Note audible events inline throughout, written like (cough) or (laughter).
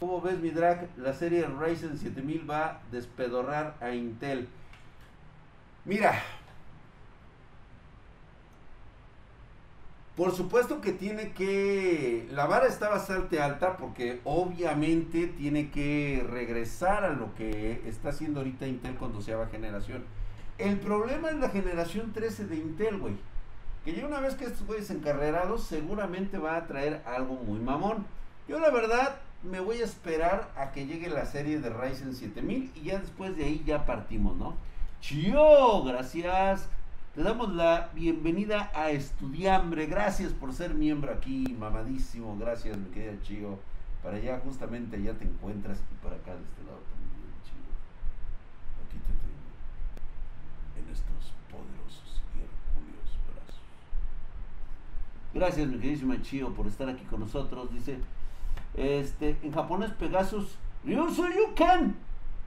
¿Cómo ves mi drag? La serie Ryzen 7000 va a despedorrar a Intel. Mira. Por supuesto que tiene que... La vara está bastante alta porque obviamente tiene que regresar a lo que está haciendo ahorita Intel con doceava generación. El problema es la generación 13 de Intel, güey. Que ya una vez que estos güeyes encarrerados seguramente va a traer algo muy mamón. Yo la verdad me voy a esperar a que llegue la serie de Ryzen 7000 y ya después de ahí ya partimos, ¿no? Chio, gracias. Te damos la bienvenida a Estudiambre. Gracias por ser miembro aquí, mamadísimo. Gracias, mi querida Chio. Para allá, justamente ya te encuentras y para acá de este lado también, Chio. Aquí te tengo en estos poderosos y hercúleos brazos. Gracias, mi queridísima Chio, por estar aquí con nosotros. Dice, este, en japonés Pegasus, Ryusu Yuken.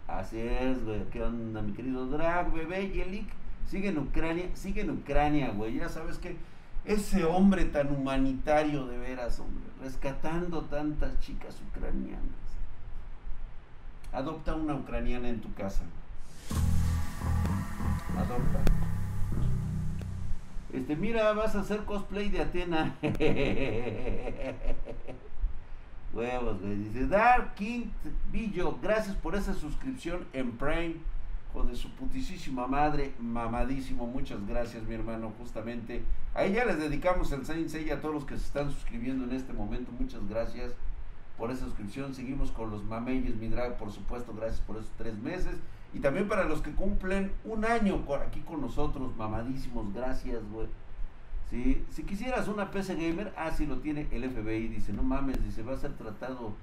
Así es, güey. ¿Qué onda, mi querido Drag, bebé, Yelik? Sigue en Ucrania, sigue en Ucrania, güey. Ya sabes que ese hombre tan humanitario de veras, hombre, rescatando tantas chicas ucranianas. Adopta una ucraniana en tu casa. Adopta. Este, mira, vas a hacer cosplay de Atena. (laughs) Huevos, güey. Dice Dark King Billo, gracias por esa suscripción en Prime. Joder, su putisísima madre, mamadísimo. Muchas gracias, mi hermano. Justamente ahí ya les dedicamos el Saint Seiya a todos los que se están suscribiendo en este momento. Muchas gracias por esa suscripción. Seguimos con los mameyes, mi drag, por supuesto. Gracias por esos tres meses. Y también para los que cumplen un año aquí con nosotros, mamadísimos. Gracias, güey. Si, si quisieras una PC gamer, ah, sí lo tiene el FBI, dice, no mames, dice, va a ser tratado,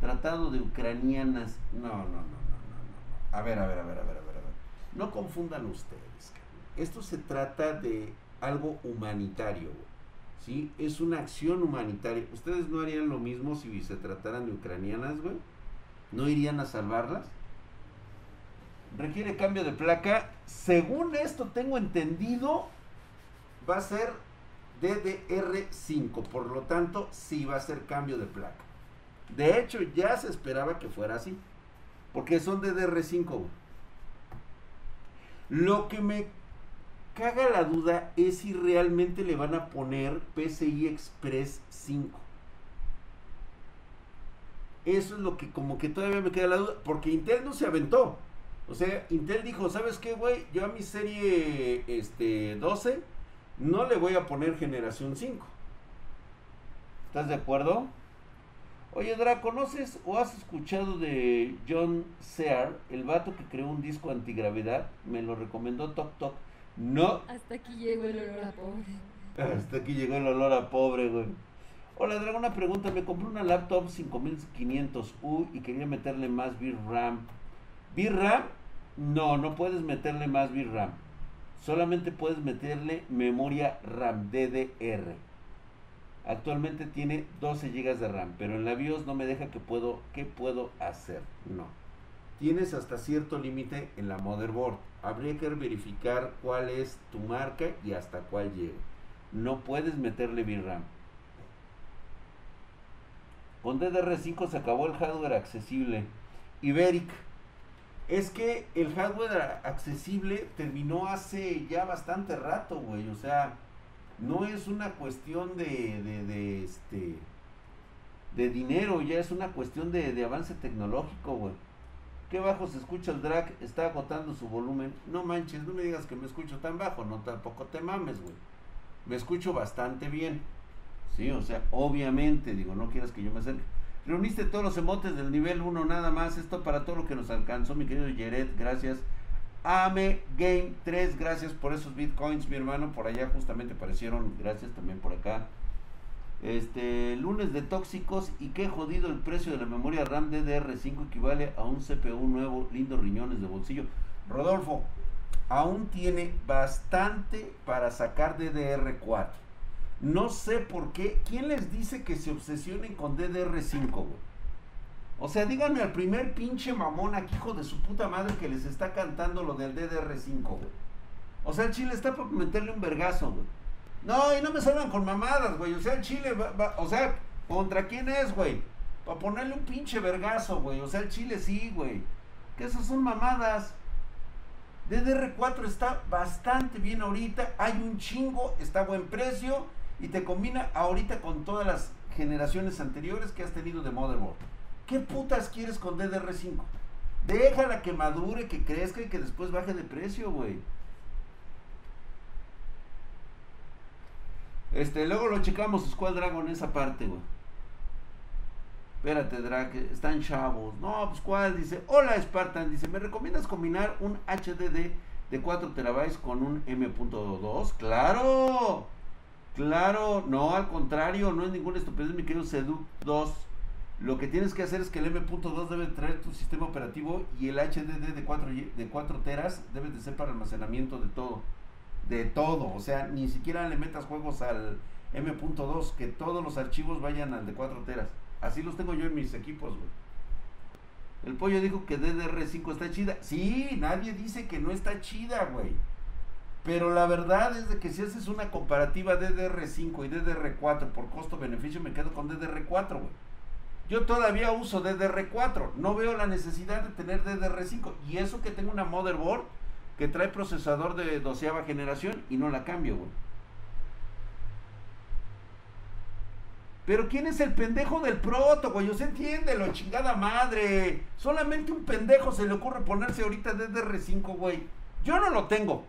tratado de ucranianas. No, no, no, no, no, no. A ver, a ver, a ver, a ver, a ver, a ver. No confundan ustedes. Esto se trata de algo humanitario, ¿sí? Es una acción humanitaria. ¿Ustedes no harían lo mismo si se trataran de ucranianas, güey? ¿No irían a salvarlas? Requiere cambio de placa. Según esto tengo entendido, va a ser DDR5, por lo tanto, sí va a ser cambio de placa. De hecho, ya se esperaba que fuera así, porque son DDR5. Lo que me caga la duda es si realmente le van a poner PCI Express 5. Eso es lo que como que todavía me queda la duda, porque Intel no se aventó. O sea, Intel dijo, ¿sabes qué, güey? Yo a mi serie este, 12 no le voy a poner generación 5. ¿Estás de acuerdo? Oye, Dra, ¿conoces o has escuchado de John Sear, el vato que creó un disco antigravedad? Me lo recomendó Tok Tok. No. Hasta aquí llegó el olor a pobre. Hasta aquí llegó el olor a pobre, güey. Hola, Dra, una pregunta. Me compré una laptop 5500U y quería meterle más VRAM. ¿VRAM? No, no puedes meterle más VRAM solamente puedes meterle memoria RAM DDR. Actualmente tiene 12 GB de RAM, pero en la BIOS no me deja que puedo, ¿qué puedo hacer? No. Tienes hasta cierto límite en la motherboard. Habría que verificar cuál es tu marca y hasta cuál llega. No puedes meterle VRAM. Con DDR5 se acabó el hardware accesible. Iberic es que el hardware accesible terminó hace ya bastante rato, güey. O sea, no es una cuestión de, de, de este de dinero, ya es una cuestión de, avance tecnológico, güey. Qué bajo se escucha el drag, está agotando su volumen. No manches, no me digas que me escucho tan bajo, no tampoco te mames, güey. Me escucho bastante bien. Sí, o sea, obviamente, digo, no quieras que yo me acerque. Reuniste todos los emotes del nivel 1 nada más. Esto para todo lo que nos alcanzó, mi querido Jared. Gracias. Ame Game 3, gracias por esos bitcoins, mi hermano. Por allá justamente aparecieron. Gracias también por acá. Este, lunes de tóxicos y qué jodido el precio de la memoria RAM DDR5 equivale a un CPU nuevo, lindos riñones de bolsillo. Rodolfo, aún tiene bastante para sacar DDR4. No sé por qué. ¿Quién les dice que se obsesionen con DDR5, güey? O sea, díganme al primer pinche mamón aquí, hijo de su puta madre, que les está cantando lo del DDR5, güey. O sea, el Chile está por meterle un vergazo, güey. No, y no me salgan con mamadas, güey. O sea, el Chile va, o sea, ¿contra quién es, güey? Para ponerle un pinche vergazo, güey. O sea, el chile sí, güey. Que esas son mamadas. DDR4 está bastante bien ahorita. Hay un chingo, está a buen precio. Y te combina ahorita con todas las generaciones anteriores que has tenido de motherboard. ¿Qué putas quieres con DDR5? Déjala que madure, que crezca y que después baje de precio, güey. Este, luego lo checamos Squad Dragon esa parte, güey. Espérate, Drake, están chavos. No, pues cuál, dice. Hola Spartan, dice, ¿me recomiendas combinar un HDD de 4 terabytes con un M.2? Claro, claro, no, al contrario, no es ninguna estupidez, mi querido Sedu 2. Lo que tienes que hacer es que el M.2 debe traer tu sistema operativo y el HDD de 4, de 4 teras debe de ser para almacenamiento de todo. De todo. O sea, ni siquiera le metas juegos al M.2, que todos los archivos vayan al de 4 teras. Así los tengo yo en mis equipos, güey. El pollo dijo que DDR5 está chida. Sí, nadie dice que no está chida, güey. Pero la verdad es de que si haces una comparativa DDR5 y DDR4 por costo-beneficio, me quedo con DDR4, güey. Yo todavía uso DDR4, no veo la necesidad de tener DDR5. Y eso que tengo una motherboard que trae procesador de doceava generación y no la cambio, güey. Pero ¿quién es el pendejo del proto, güey? se entiende, lo chingada madre. Solamente un pendejo se le ocurre ponerse ahorita DDR5, güey. Yo no lo tengo.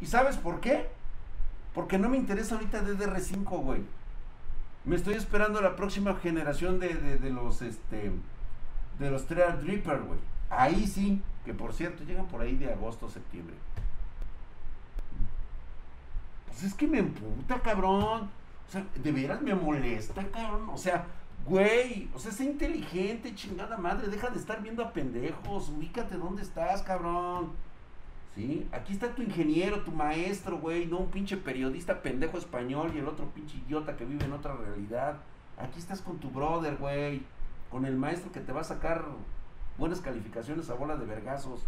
¿Y sabes por qué? Porque no me interesa ahorita DDR5, güey. Me estoy esperando la próxima generación de, de, los, este, de los Threadripper, güey. Ahí sí, que por cierto llegan por ahí de agosto, septiembre. Pues es que me emputa, cabrón. O sea, de veras me molesta, cabrón. O sea, güey, o sea, sé inteligente, chingada madre. Deja de estar viendo a pendejos. Ubícate dónde estás, cabrón. ¿Sí? Aquí está tu ingeniero, tu maestro, güey. No un pinche periodista pendejo español y el otro pinche idiota que vive en otra realidad. Aquí estás con tu brother, güey. Con el maestro que te va a sacar buenas calificaciones a bola de vergazos.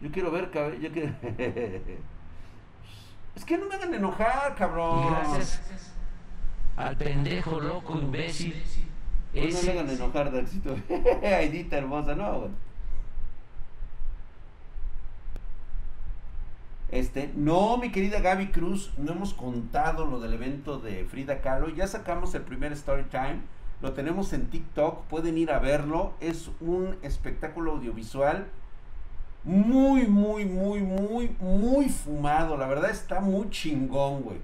Yo quiero ver, cabrón. Yo quiero. (laughs) Es que no me hagan enojar, cabrón. gracias al pendejo, loco, imbécil. Pues no me hagan enojar, Daxito. (laughs) Aidita hermosa, no, güey. Este, no, mi querida Gaby Cruz, no hemos contado lo del evento de Frida Kahlo. Ya sacamos el primer story time. Lo tenemos en TikTok, pueden ir a verlo. Es un espectáculo audiovisual muy, muy, muy, muy, muy fumado. La verdad está muy chingón, güey.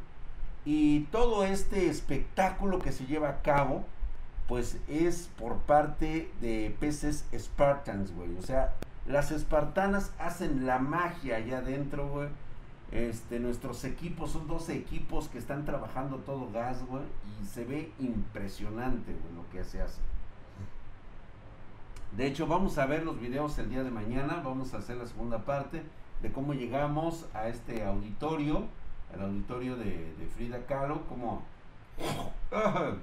Y todo este espectáculo que se lleva a cabo, pues es por parte de peces Spartans, güey. O sea, las espartanas hacen la magia allá adentro, güey. Este, nuestros equipos son 12 equipos que están trabajando todo gas, güey. Y se ve impresionante, güey, lo que se hace. De hecho, vamos a ver los videos el día de mañana. Vamos a hacer la segunda parte de cómo llegamos a este auditorio, al auditorio de, Frida Kahlo, como... (coughs)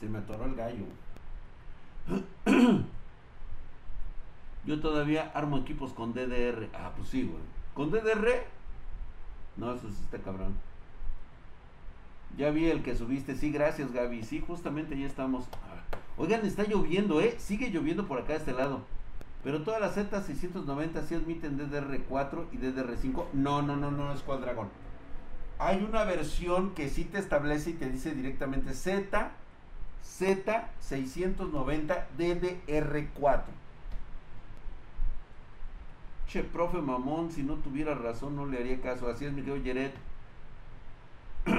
Se me atoró el gallo. (clears throat) Yo todavía armo equipos con DDR. Ah, pues sí, güey. ¿Con DDR? No, eso sí está cabrón. Ya vi el que subiste. Sí, gracias, Gaby. Sí, justamente ya estamos. Oigan, está lloviendo, ¿eh? Sigue lloviendo por acá de este lado. Pero todas las Z690 sí admiten DDR4 y DDR5. No, no, no, no es Quadragon. Hay una versión que sí te establece y te dice directamente Z, Z690 DDR4. Che, profe mamón, si no tuviera razón no le haría caso. Así es, mi querido Yeret. (clears throat)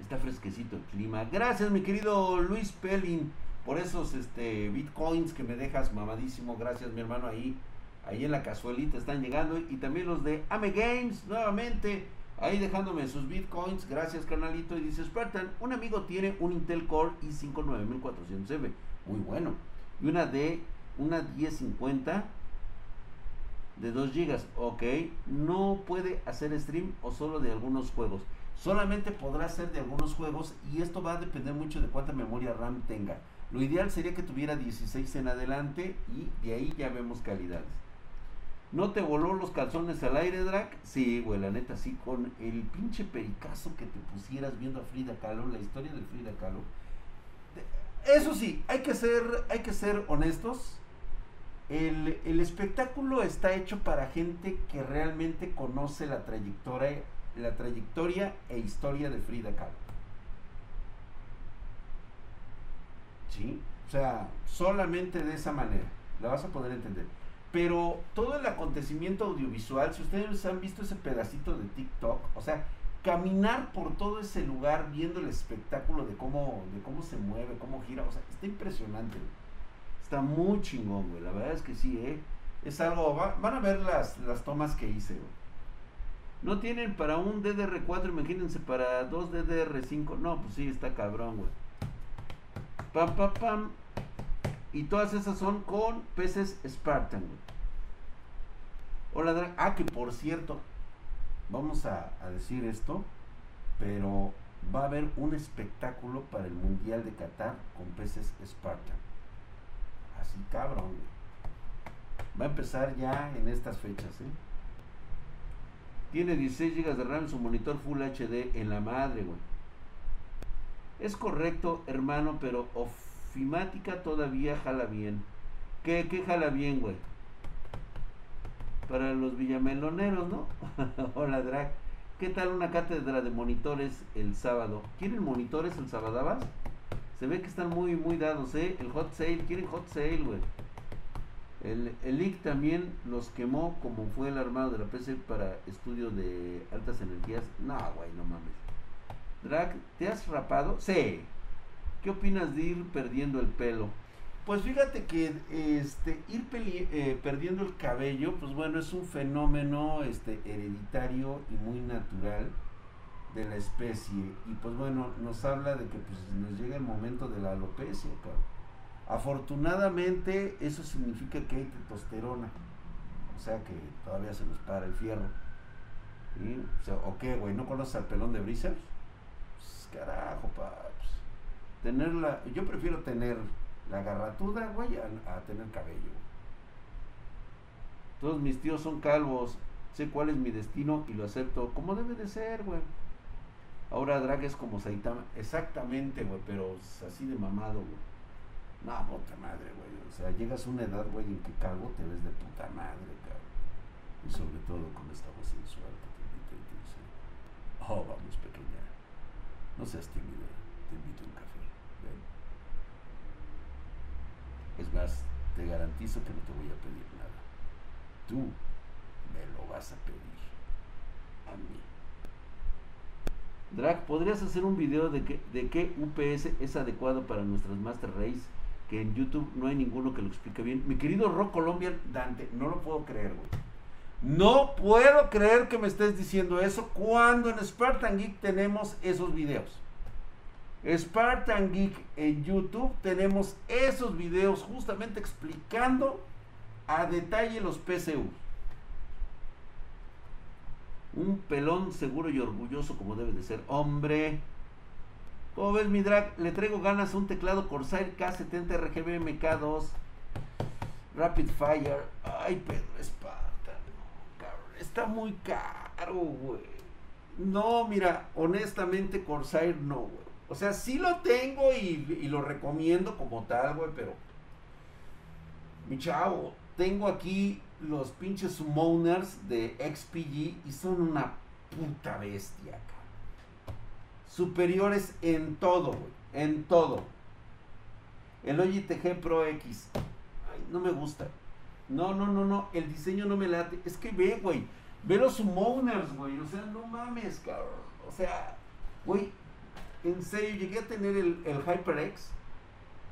Está fresquecito el clima. Gracias, mi querido Luis Pelin, por esos este, bitcoins que me dejas mamadísimo. Gracias, mi hermano, ahí. Ahí en la cazuelita están llegando. Y también los de Ame Games, nuevamente. Ahí dejándome sus bitcoins. Gracias, carnalito. Y dice Spartan, un amigo tiene un Intel Core i5 9400M. Muy bueno. Y una de una 1050 de 2 GB. Ok. No puede hacer stream o solo de algunos juegos solamente podrá ser de algunos juegos y esto va a depender mucho de cuánta memoria RAM tenga. Lo ideal sería que tuviera 16 en adelante y de ahí ya vemos calidades. ¿No te voló los calzones al aire, Drag? Sí, güey, la neta, sí, con el pinche pericazo que te pusieras viendo a Frida Kahlo, la historia de Frida Kahlo. Eso sí, hay que ser, hay que ser honestos. El, el espectáculo está hecho para gente que realmente conoce la trayectoria, la trayectoria e historia de Frida Kahlo. ¿Sí? O sea, solamente de esa manera la vas a poder entender. Pero todo el acontecimiento audiovisual, si ustedes han visto ese pedacito de TikTok, o sea, caminar por todo ese lugar viendo el espectáculo de cómo, de cómo se mueve, cómo gira, o sea, está impresionante. Está muy chingón, güey. La verdad es que sí, ¿eh? Es algo, van a ver las, las tomas que hice, güey. No tienen para un DDR4, imagínense, para dos DDR5. No, pues sí, está cabrón, güey. Pam, pam, pam. Y todas esas son con peces Spartan. Hola, Ah, que por cierto, vamos a, decir esto, pero va a haber un espectáculo para el Mundial de Qatar con peces Spartan. Así cabrón. Va a empezar ya en estas fechas. ¿eh? Tiene 16 GB de RAM su monitor Full HD en la madre, güey. Es correcto, hermano, pero ofimática todavía jala bien. ¿Qué, qué jala bien, güey? Para los villameloneros, ¿no? (laughs) Hola, Drag. ¿Qué tal una cátedra de monitores el sábado? ¿Quieren monitores el sábado? Se ve que están muy, muy dados, ¿eh? El hot sale, quieren hot sale, güey. El, el IC también los quemó como fue el armado de la PC para estudio de altas energías. No, güey, no mames. Drag, ¿te has rapado? Sí. ¿Qué opinas de ir perdiendo el pelo? Pues fíjate que este ir eh, perdiendo el cabello, pues bueno, es un fenómeno este hereditario y muy natural de la especie y pues bueno, nos habla de que pues nos llega el momento de la alopecia, Afortunadamente eso significa que hay testosterona, o sea que todavía se nos para el fierro. O, sea, ¿o qué, güey? ¿No conoces al pelón de brisas? carajo, paps. Tenerla, yo prefiero tener la garratuda, güey, a, tener cabello. Todos mis tíos son calvos. Sé cuál es mi destino y lo acepto como debe de ser, güey. Ahora Drag es como Saitama. Exactamente, güey, pero así de mamado, güey. No, puta madre, güey. O sea, llegas a una edad, güey, en que calvo te ves de puta madre, cabrón. Y sobre todo con esta voz sensual te invita y te dice, oh, vamos, pequeña. No seas tímida, te invito a un café. Ven. Es te garantizo que no te voy a pedir nada. Tú me lo vas a pedir a mí. Drag, ¿podrías hacer un video de, que, de qué UPS es adecuado para nuestras Master Race? Que en YouTube no hay ninguno que lo explique bien. Mi querido Rock Colombia Dante, no lo puedo creer, güey. No puedo creer que me estés diciendo eso cuando en Spartan Geek tenemos esos videos. Spartan Geek en YouTube tenemos esos videos justamente explicando a detalle los PCU. Un pelón seguro y orgulloso como debe de ser. Hombre. ¿Cómo ves mi drag? Le traigo ganas a un teclado Corsair K70 RGB MK2 Rapid Fire. Ay, Pedro Spartan está muy caro, güey. No, mira, honestamente Corsair no, güey. O sea, sí lo tengo y, lo recomiendo como tal, güey, pero... Mi chavo, tengo aquí los pinches summoners de XPG y son una puta bestia, cabrón. Superiores en todo, güey. En todo. El Logitech Pro X. Ay, no me gusta. No, no, no, no. El diseño no me late. Es que ve, güey. Ve los summoners, güey. O sea, no mames, cabrón. O sea, güey. En serio, llegué a tener el, el HyperX.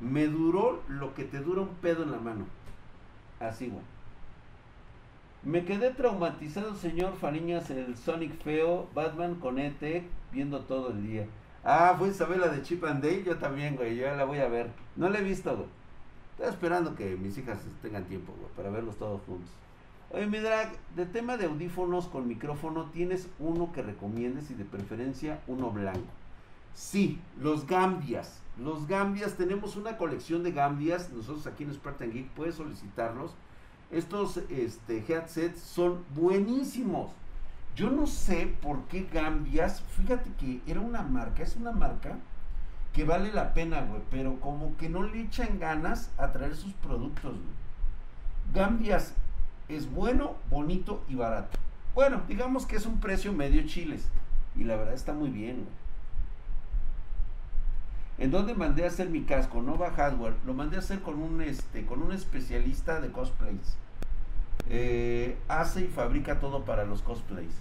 Me duró lo que te dura un pedo en la mano. Así, güey. Me quedé traumatizado, señor Fariñas, el Sonic feo, Batman con ET, viendo todo el día. Ah, fue Isabela de Chip and Dale, yo también, güey, yo la voy a ver. No la he visto, güey. Estoy esperando que mis hijas tengan tiempo, güey, para verlos todos juntos. Oye, mi drag, de tema de audífonos con micrófono, ¿tienes uno que recomiendes y de preferencia uno blanco? Sí, los Gambias. Los Gambias, tenemos una colección de Gambias. Nosotros aquí en Spartan Geek puedes solicitarlos. estos este, headsets son buenísimos. Yo no sé por qué Gambias, fíjate que era una marca, es una marca que vale la pena, güey, pero como que no le echan ganas a traer sus productos, güey. Gambias es bueno, bonito y barato. Bueno, digamos que es un precio medio chiles. Y la verdad está muy bien, güey. ¿En dónde mandé a hacer mi casco? Nova Hardware. Lo mandé a hacer con un, este, con un especialista de cosplays. Eh, hace y fabrica todo para los cosplays.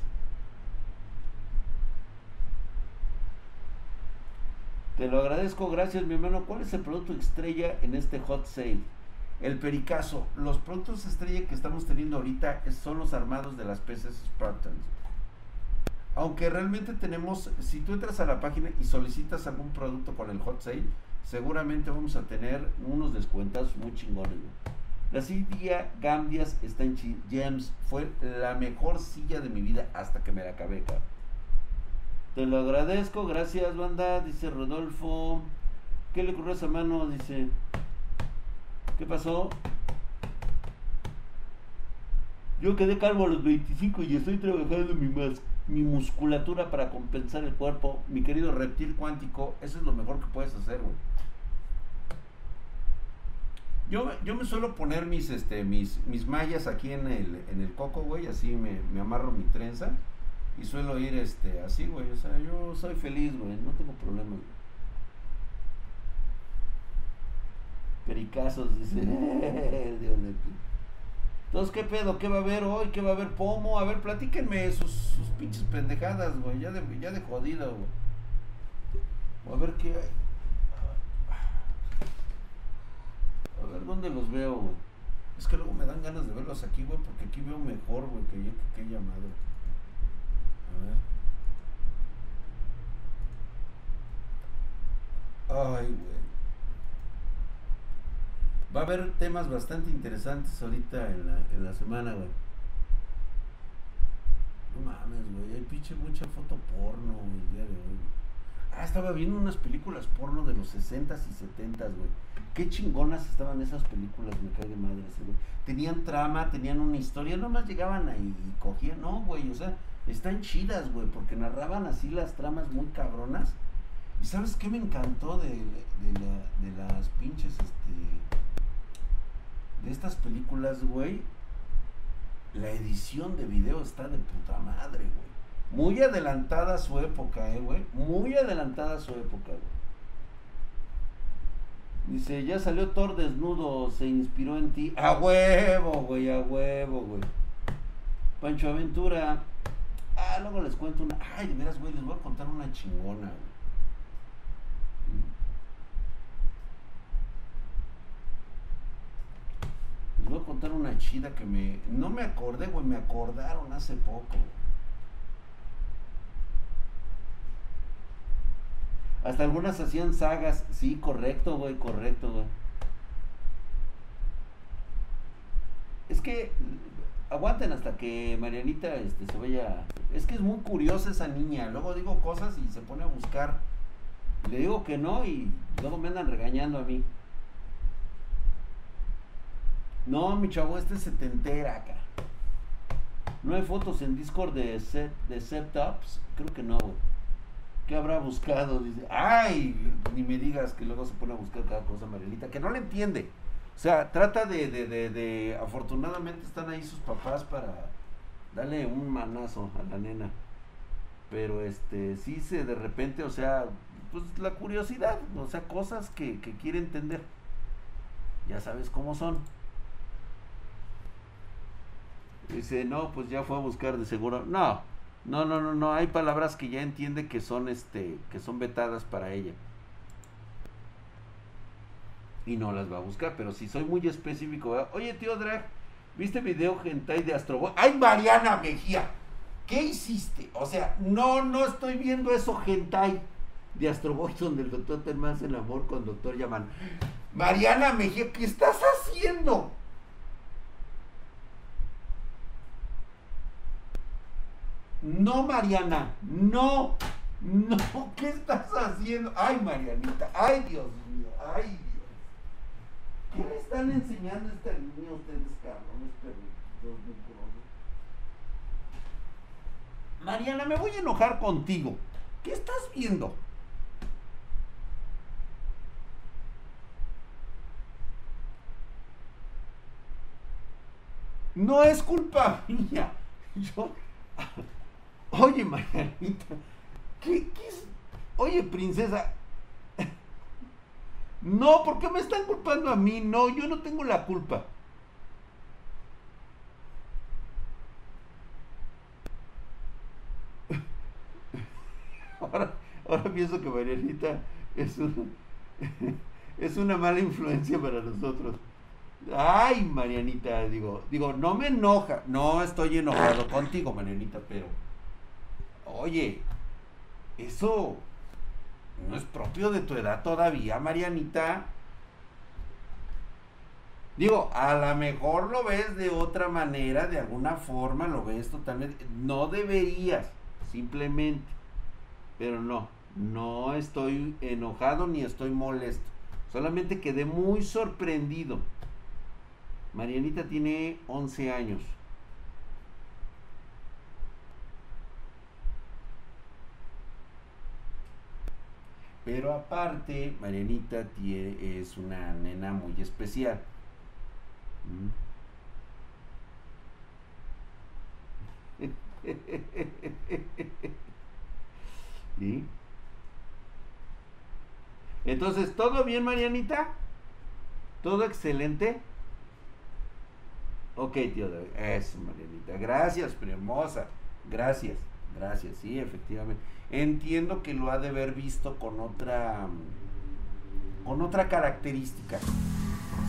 Te lo agradezco, gracias mi hermano. ¿Cuál es el producto estrella en este hot sale? El pericazo. Los productos estrella que estamos teniendo ahorita son los armados de las peces Spartans. Aunque realmente tenemos, si tú entras a la página y solicitas algún producto con el hot sale, seguramente vamos a tener unos descuentos muy chingones. La silla Gambias está en Gems. Fue la mejor silla de mi vida hasta que me la acabé, Te lo agradezco, gracias, banda. Dice Rodolfo. ¿Qué le ocurrió a esa mano? Dice. ¿Qué pasó? Yo quedé calvo a los 25 y estoy trabajando mi, mi musculatura para compensar el cuerpo. Mi querido reptil cuántico, eso es lo mejor que puedes hacer, güey. Yo, yo me suelo poner mis, este, mis, mis mallas aquí en el, en el coco, güey, así me, me amarro mi trenza y suelo ir este, así, güey. O sea, yo soy feliz, güey, no tengo problemas. Pericazos, dice. (laughs) Entonces, ¿qué pedo? ¿Qué va a haber hoy? ¿Qué va a haber pomo? A ver, platíquenme sus, pinches pendejadas, güey. Ya de, ya de jodido, güey. A ver qué hay. A ver dónde los veo, güey. Es que luego me dan ganas de verlos aquí, güey, porque aquí veo mejor, güey, que yo que he llamado. A ver. Ay, güey. Va a haber temas bastante interesantes ahorita en la, en la semana, güey. No mames, güey. Hay pinche mucha foto porno el día de hoy. Ah, estaba viendo unas películas porno de los 60s y 70s, güey. Qué chingonas estaban esas películas, me cae de madre ese, güey. Tenían trama, tenían una historia, nomás llegaban ahí y cogían, no, güey, o sea, están chidas, güey, porque narraban así las tramas muy cabronas. ¿Y sabes qué me encantó de, de, de las pinches, este estas películas, güey, la edición de video está de puta madre, güey. Muy adelantada su época, eh, güey. Muy adelantada su época, güey. Dice, ya salió Thor desnudo, se inspiró en ti. A huevo, güey, a huevo, güey. Pancho Aventura. Ah, luego les cuento una. Ay, de veras, güey, les voy a contar una chingona, güey. voy a una chida que me. No me acordé, güey, me acordaron hace poco. Hasta algunas hacían sagas. Sí, correcto, güey, correcto, güey. Es que aguanten hasta que Marianita este, se vaya. Es que es muy curiosa esa niña. Luego digo cosas y se pone a buscar. Le digo que no y luego me andan regañando a mí. No, mi chavo, este se te entera acá. No hay fotos en Discord de set de setups. Creo que no, güey. ¿Qué habrá buscado? Dice, ay, ni me digas que luego se pone a buscar cada cosa, Marielita, que no le entiende. O sea, trata de, de, de, afortunadamente están ahí sus papás para darle un manazo a la nena. Pero este, sí se de repente, o sea, pues la curiosidad, o sea, cosas que quiere entender. Ya sabes cómo son. Dice, no, pues ya fue a buscar de seguro. No, no, no, no, no. Hay palabras que ya entiende que son, este, que son vetadas para ella. Y no las va a buscar, pero si soy muy específico, oye tío Drag, ¿viste video hentai de Astroboy? ¡Ay, Mariana Mejía! ¿Qué hiciste? O sea, no, no estoy viendo eso hentai de Astroboy (laughs) donde el doctor te hace el amor con doctor Yaman. Mariana Mejía, ¿qué estás haciendo? No, Mariana, no, no, (laughs) ¿qué estás haciendo? Ay, Marianita, ay, Dios mío, ay, Dios. ¿Qué le están enseñando a esta niña a ustedes, cabrones, mugrosos? Mariana, me voy a enojar contigo. ¿Qué estás viendo? No es culpa (laughs) mía. Yo. Oye, Marianita. ¿Qué, qué es? Oye, princesa. (laughs) No, ¿por qué me están culpando a mí? No, yo no tengo la culpa. (laughs) Ahora, ahora pienso que Marianita es una, (laughs) es una mala influencia para nosotros. Ay, Marianita, digo, digo, no me enoja. No estoy enojado contigo, Marianita, pero. Oye, eso no es propio de tu edad todavía, Marianita. Digo, a lo mejor lo ves de otra manera, de alguna forma lo ves totalmente. No deberías, simplemente. Pero no, no estoy enojado ni estoy molesto. Solamente quedé muy sorprendido. Marianita tiene 11 años. Pero aparte, Marianita tiene, es una nena muy especial. ¿Mm? (laughs) Entonces, ¿todo bien, Marianita? ¿Todo excelente? Ok, tío. Eso, Marianita. Gracias, hermosa. Gracias, gracias. Sí, efectivamente. Entiendo que lo ha de haber visto con otra. con otra característica.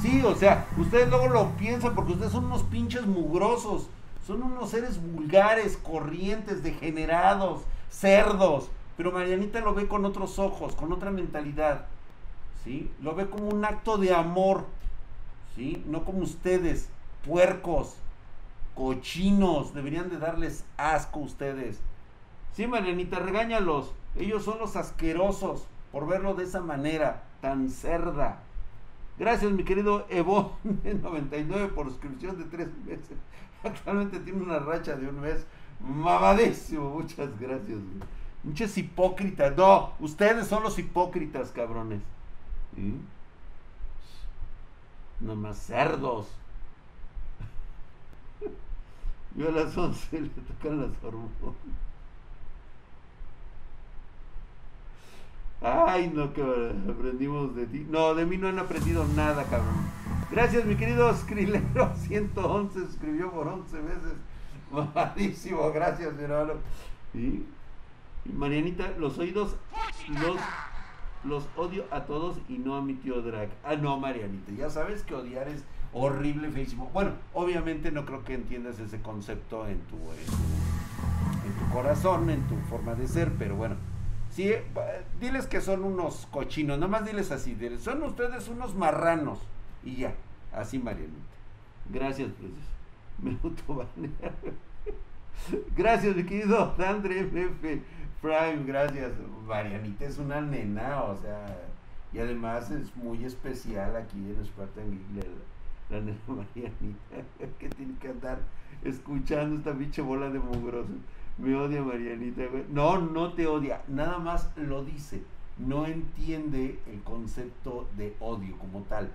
Sí, o sea, ustedes luego lo piensan porque ustedes son unos pinches mugrosos. Son unos seres vulgares, corrientes, degenerados, cerdos. Pero Marianita lo ve con otros ojos, con otra mentalidad. ¿Sí? Lo ve como un acto de amor. ¿Sí? No como ustedes, puercos, cochinos. Deberían de darles asco a ustedes. Sí, Marianita, regáñalos. Ellos son los asquerosos por verlo de esa manera, tan cerda. Gracias, mi querido Evo (laughs) 99 por suscripción de tres meses. (laughs) Actualmente tiene una racha de un mes mamadísimo. Muchas gracias. Muchas hipócritas. No, ustedes son los hipócritas, cabrones. ¿Sí? Nomás cerdos. (laughs) Yo a las 11 le tocan las hormonas. Ay, no, que aprendimos de ti. No, de mí no han aprendido nada, cabrón. Gracias, mi querido Skrilero 111, (laughs) escribió por 11 veces. Mamadísimo, gracias, mi hermano. Y Marianita, los oídos los, los odio a todos y no a mi tío Drag. Ah, no, Marianita, ya sabes que odiar es horrible, feísimo. Bueno, obviamente no creo que entiendas ese concepto en tu, en tu, en tu corazón, en tu forma de ser, pero bueno. Diles que son unos cochinos, nada más diles así, son ustedes unos marranos. Y ya, así Marianita. Gracias, (laughs) autobanearon. Gracias, mi querido Andre MF Prime, gracias. Marianita es una nena, o sea, y además es muy especial aquí en Spartan Geek, la, la nena (laughs) Marianita, que tiene que andar escuchando esta pinche bola de mugrosos. Me odia Marianita. No, no te odia, nada más lo dice. No entiende el concepto de odio como tal.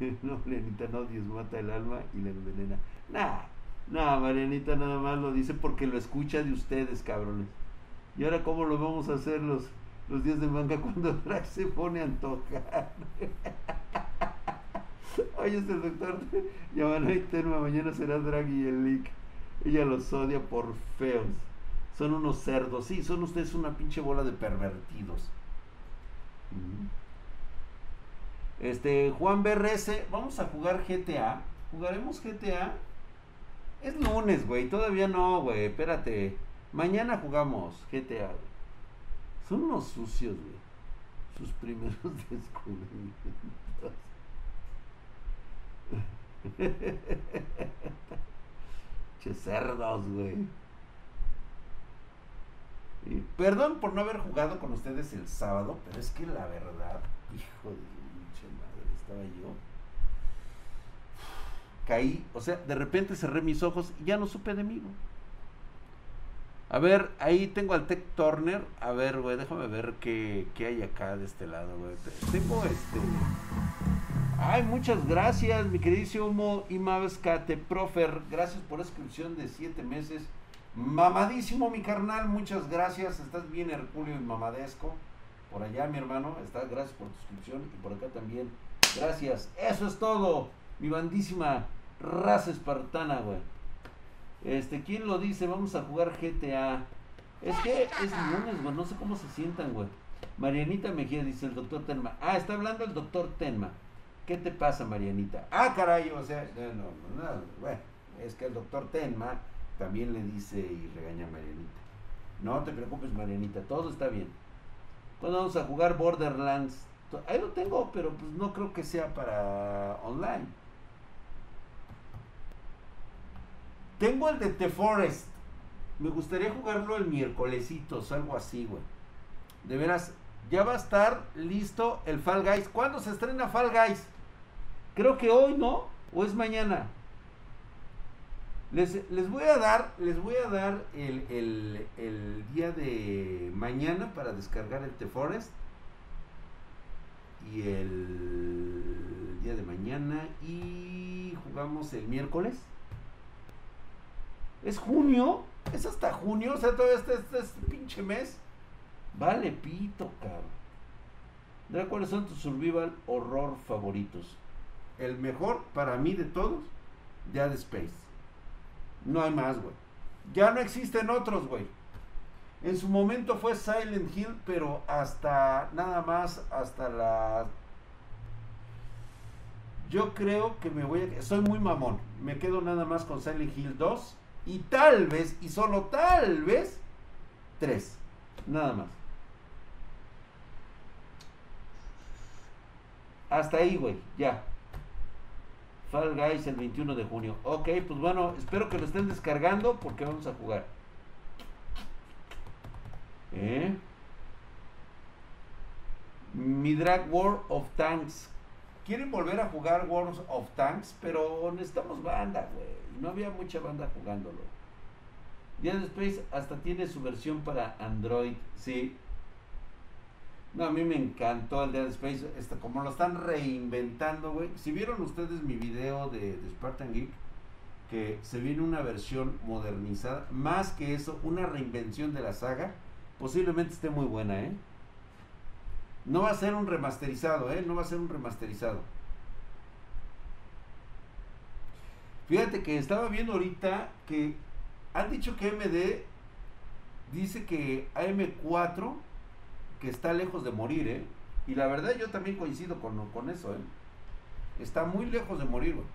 (laughs) no, Marianita, no odies, mata el alma y la envenena. Nah, nah, Marianita nada más lo dice porque lo escucha de ustedes, cabrones. ¿Y ahora cómo lo vamos a hacer los, los días de manga (laughs) cuando Drag se pone a antojar? (laughs) Oye, este doctor Yamana y Telma, mañana será Drag y el Leak. Ella los odia por feos. Son unos cerdos. Sí, son ustedes una pinche bola de pervertidos. Este, Juan BRS, vamos a jugar GTA. ¿Jugaremos GTA? Es lunes, güey. Todavía no, güey. Espérate. Mañana jugamos GTA. Son unos sucios, güey. Sus primeros (laughs) descubrimientos. (laughs) che cerdos, güey. Y perdón por no haber jugado con ustedes el sábado, pero es que la verdad, hijo de pinche madre, estaba yo. Caí, o sea, de repente cerré mis ojos y ya no supe de mí. güey. A ver, ahí tengo al Tech Turner. A ver, güey, déjame ver qué, qué hay acá de este lado, güey. Te- Tengo este. Ay, muchas gracias, mi queridísimo Imavescate Profer. Gracias por la suscripción de siete meses. Mamadísimo, mi carnal. Muchas gracias. Estás bien, Herculio y mamadesco. Por allá, mi hermano. Está, gracias por tu suscripción. Y por acá también. Gracias. Eso es todo. Mi bandísima raza espartana, güey. Este, ¿quién lo dice? Vamos a jugar GTA. Es que es lunes, güey. No sé cómo se sientan, güey. Marianita Mejía dice el doctor Tenma. Ah, está hablando el doctor Tenma. ¿Qué te pasa, Marianita? Ah, caray, o sea, no, no, no, bueno, es que el doctor Tenma también le dice y regaña a Marianita. No te preocupes, Marianita, todo está bien. ¿Cuándo vamos a jugar Borderlands? Ahí lo tengo, pero pues no creo que sea para online. Tengo el de The Forest. Me gustaría jugarlo el miércolesitos, algo así, güey. De veras, ya va a estar listo el Fall Guys. ¿Cuándo se estrena Fall Guys? Creo que hoy, ¿no? ¿O es mañana? Les, les voy a dar, les voy a dar el, el- día de mañana para descargar el The Forest. Y el día de mañana. Y jugamos el miércoles. ¿Es junio? ¿Es hasta junio? O sea, todavía este, este, este pinche mes. Vale, pito, cabrón. ¿Cuáles son tus survival horror favoritos? El mejor para mí de todos, Dead Space. No hay más, güey. Ya no existen otros, güey. En su momento fue Silent Hill, pero hasta nada más, hasta la... Yo creo que me voy a... Soy muy mamón. Me quedo nada más con Silent Hill 2 y tal vez, y solo tal vez, 3. Nada más. Hasta ahí, güey, ya. Fall Guys el 21 de junio. Ok, pues bueno, espero que lo estén descargando porque vamos a jugar. ¿Eh? Mi Drag War of Tanks. Quieren volver a jugar Wars of Tanks, pero necesitamos banda, güey. No había mucha banda jugándolo. Dead Space hasta tiene su versión para Android, sí. No, a mí me encantó el Dead Space, este, como lo están reinventando, güey. Si vieron ustedes mi video de, de Spartan Geek, que se viene una versión modernizada, más que eso, una reinvención de la saga, posiblemente esté muy buena, ¿eh? No va a ser un remasterizado, ¿eh? No va a ser un remasterizado. Fíjate que estaba viendo ahorita que han dicho que MD dice que AM4 que está lejos de morir, ¿eh? Y la verdad yo también coincido con, con eso, ¿eh? Está muy lejos de morir, güey.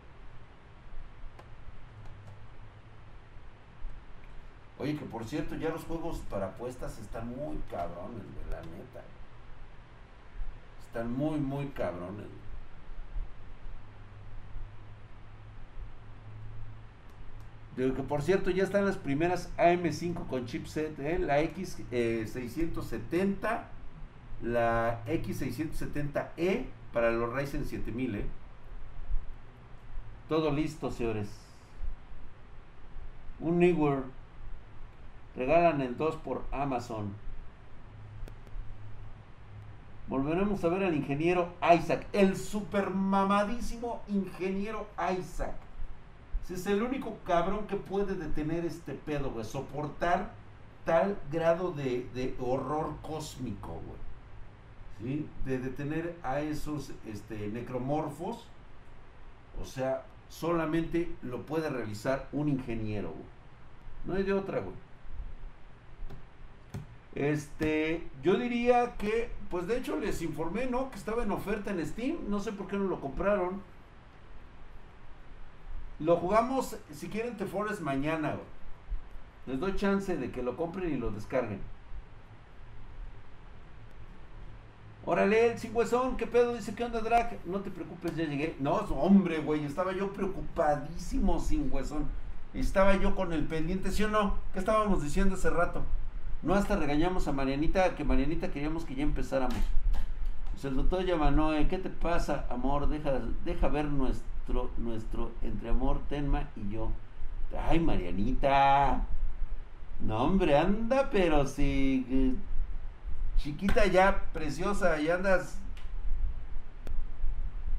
Oye, que por cierto, ya los juegos para apuestas están muy cabrones, güey, la neta. Están muy, muy cabrones. Que por cierto ya están las primeras AM5 con chipset, ¿eh? la X670, la X670E para los Ryzen 7000. ¿eh? Todo listo, señores. Un Newer. Regalan el 2 por Amazon. Volveremos a ver al ingeniero Isaac, el super mamadísimo ingeniero Isaac. Es el único cabrón que puede detener este pedo, güey. Soportar tal grado de, de horror cósmico, güey. ¿Sí? De detener a esos este, necromorfos. O sea, solamente lo puede realizar un ingeniero, güey. No hay de otra, güey. Este, yo diría que, pues de hecho les informé, ¿no? Que estaba en oferta en Steam. No sé por qué no lo compraron. Lo jugamos, si quieren, The Forest mañana, güey. Les doy chance de que lo compren y lo descarguen. Órale, el sin huesón, ¿qué pedo? Dice, ¿qué onda, Drag? No te preocupes, ya llegué. No, hombre, güey, estaba yo preocupadísimo sin huesón. Estaba yo con el pendiente, ¿sí o no? ¿Qué estábamos diciendo hace rato? No hasta regañamos a Marianita, que Marianita queríamos que ya empezáramos. Pues el doctor Yamanoe, ¿qué te pasa, amor? Deja, deja ver nuestro, nuestro entre amor, Tenma y yo. Ay, Marianita. No, hombre, anda, pero si. eh, chiquita ya, preciosa, y andas.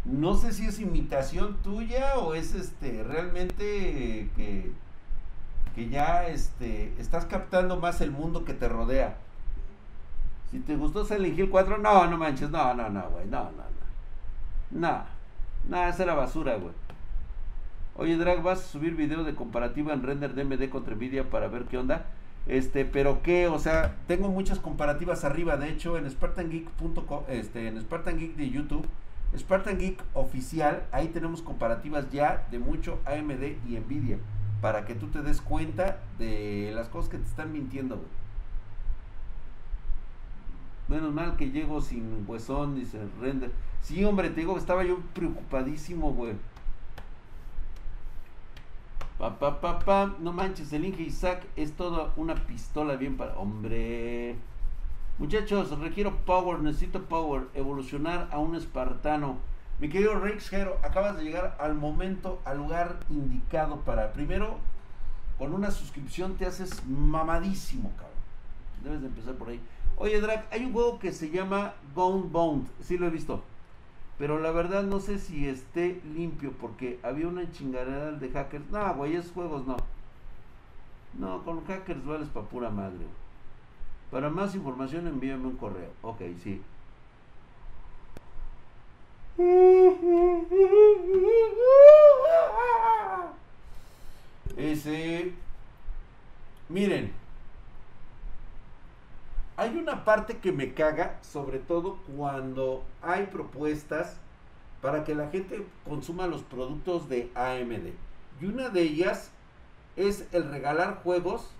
No sé si es imitación tuya o es este realmente que, que ya este estás captando más el mundo que te rodea. Si te gustó Silent Hill 4, no, no manches, no, no, no, güey, no, no, no. No, no, esa era basura, güey. Oye, Drag, ¿vas a subir video de comparativa en render DMD contra Nvidia para ver qué onda? Este, pero qué, o sea, tengo muchas comparativas arriba, de hecho, en SpartanGeek.com, este, en Spartan de YouTube, Spartan Geek oficial, ahí tenemos comparativas ya de mucho AMD y Nvidia, para que tú te des cuenta de las cosas que te están mintiendo, güey. Menos mal que llego sin huesón, dice render. Sí, hombre, te digo que estaba yo preocupadísimo, güey. Pa, pa, pa, pa. No manches, el Inge Isaac es toda una pistola bien para. Hombre. Muchachos, requiero power, necesito power. Evolucionar a un espartano. Mi querido Rex Hero, acabas de llegar al momento, al lugar indicado para. Primero, con una suscripción te haces mamadísimo, cabrón. Debes de empezar por ahí. Oye, Drag, hay un juego que se llama Gone Bound. Sí lo he visto. Pero la verdad no sé si esté limpio porque había una chingadera de hackers. No, güey, esos juegos no. No, con hackers vales pa' pura madre. Para más información envíame un correo. Ok, sí. Ese. Miren. Hay una parte que me caga, sobre todo cuando hay propuestas para que la gente consuma los productos de AMD. Y una de ellas es el regalar juegos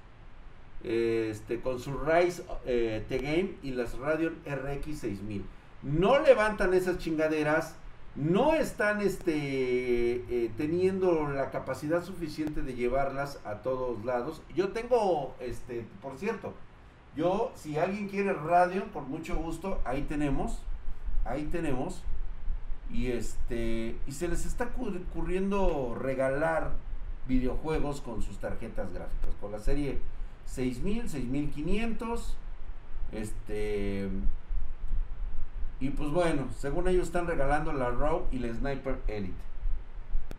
este, con su Rise eh, T-Game y las Radeon RX 6000. No levantan esas chingaderas, no están este, eh, teniendo la capacidad suficiente de llevarlas a todos lados. Yo tengo, este, por cierto, yo, si alguien quiere Radeon, por mucho gusto, ahí tenemos, ahí tenemos. Y este, y se les está ocurri- ocurriendo regalar videojuegos con sus tarjetas gráficas, con la serie 6000, 6500, este, y pues bueno, según ellos están regalando la RAW y la Sniper Elite.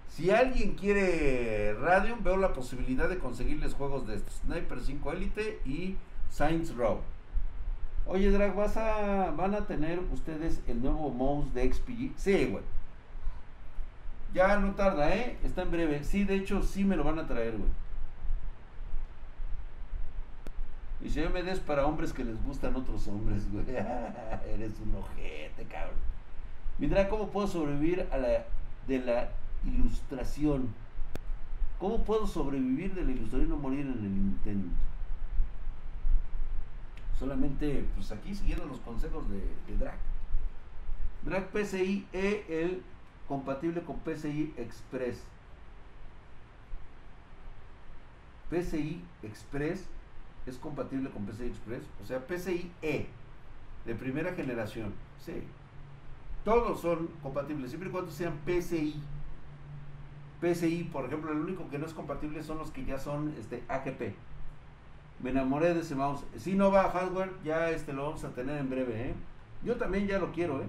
Si alguien quiere Radeon, veo la posibilidad de conseguirles juegos de Sniper 5 Elite y Saints Row. Oye, Drag, ¿vas a, ¿van a tener ustedes el nuevo mouse de XPG? Sí, güey. Ya no tarda, ¿eh? Está en breve. Sí, de hecho, sí me lo van a traer, güey. Y si me des para hombres que les gustan otros hombres, güey. (laughs) Eres un ojete, cabrón. Mi Drag, ¿cómo puedo sobrevivir a la de la ilustración? ¿Cómo puedo sobrevivir de la ilustración y no morir en el intento? Solamente, pues aquí siguiendo los consejos de, de Drag. Drag PCI E, el compatible con PCI Express. PCI Express es compatible con PCI Express, o sea, PCI E de primera generación. Sí. Todos son compatibles, siempre y cuando sean PCI. PCI, por ejemplo, el único que no es compatible son los que ya son este, AGP. Me enamoré de ese mouse. Si no va a hardware, ya este lo vamos a tener en breve, ¿eh? Yo también ya lo quiero, ¿eh?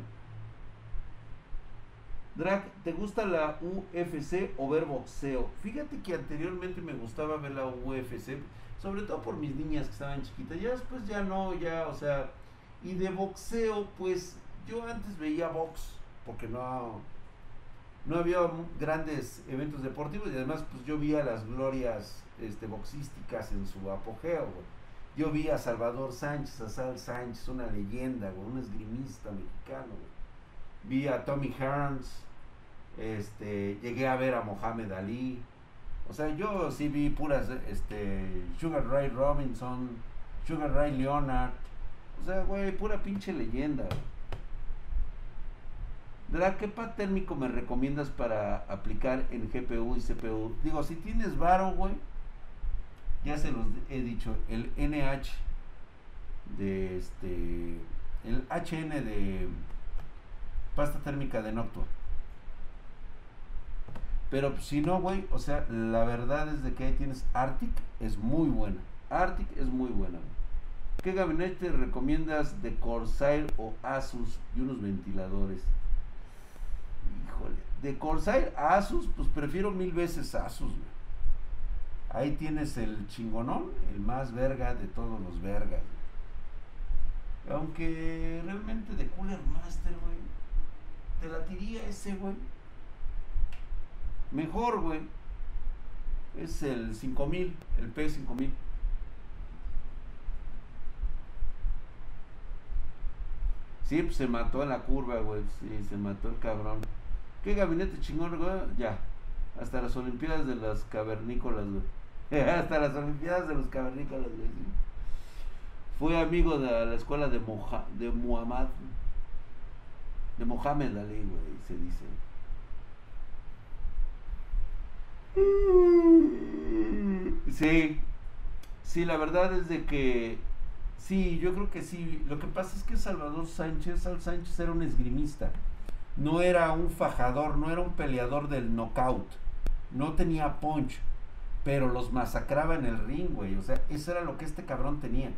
Drag, ¿te gusta la UFC o ver boxeo? Fíjate que anteriormente me gustaba ver la UFC, sobre todo por mis niñas que estaban chiquitas. Ya después ya no, ya, o sea, y de boxeo, pues yo antes veía box, porque no, no había grandes eventos deportivos y además pues yo vi a las glorias este, boxísticas en su apogeo. Yo vi a Salvador Sánchez, a Sal Sánchez, una leyenda, un esgrimista mexicano. Vi a Tommy Hearns, este, llegué a ver a Mohamed Ali. O sea, yo sí vi puras, este, Sugar Ray Robinson, Sugar Ray Leonard. O sea, güey, pura pinche leyenda. güey. Drag, ¿qué pad térmico me recomiendas para aplicar en GPU y CPU? Digo, si tienes varo, güey, ya se los he dicho, el NH de este el HN de pasta térmica de Noctua. Pero si no, güey, o sea, la verdad es de que ahí tienes Arctic, es muy buena. Arctic es muy buena, güey. ¿Qué gabinete recomiendas de Corsair o Asus y unos ventiladores? Híjole, de Corsair a Asus, pues prefiero mil veces Asus, güey. Ahí tienes el chingonón, el más verga de todos los vergas. Aunque realmente de Cooler Master, güey, te la tiría ese, güey. Mejor, güey. Es el 5000, el P5000. Sí, pues se mató en la curva, güey. Sí, se mató el cabrón. ¿Qué gabinete chingón, güey? Ya. Hasta las Olimpiadas de las Cavernícolas, güey. (laughs) Hasta las Olimpiadas de los Cavernícolas, güey. Fue amigo de la escuela de, Moja, de Muhammad. De Mohamed Ali, güey, se dice. Sí, sí, la verdad es de que sí, yo creo que sí. Lo que pasa es que Salvador Sánchez, Sal Sánchez era un esgrimista, no era un fajador, no era un peleador del knockout, no tenía punch, pero los masacraba en el ring, güey. O sea, eso era lo que este cabrón tenía.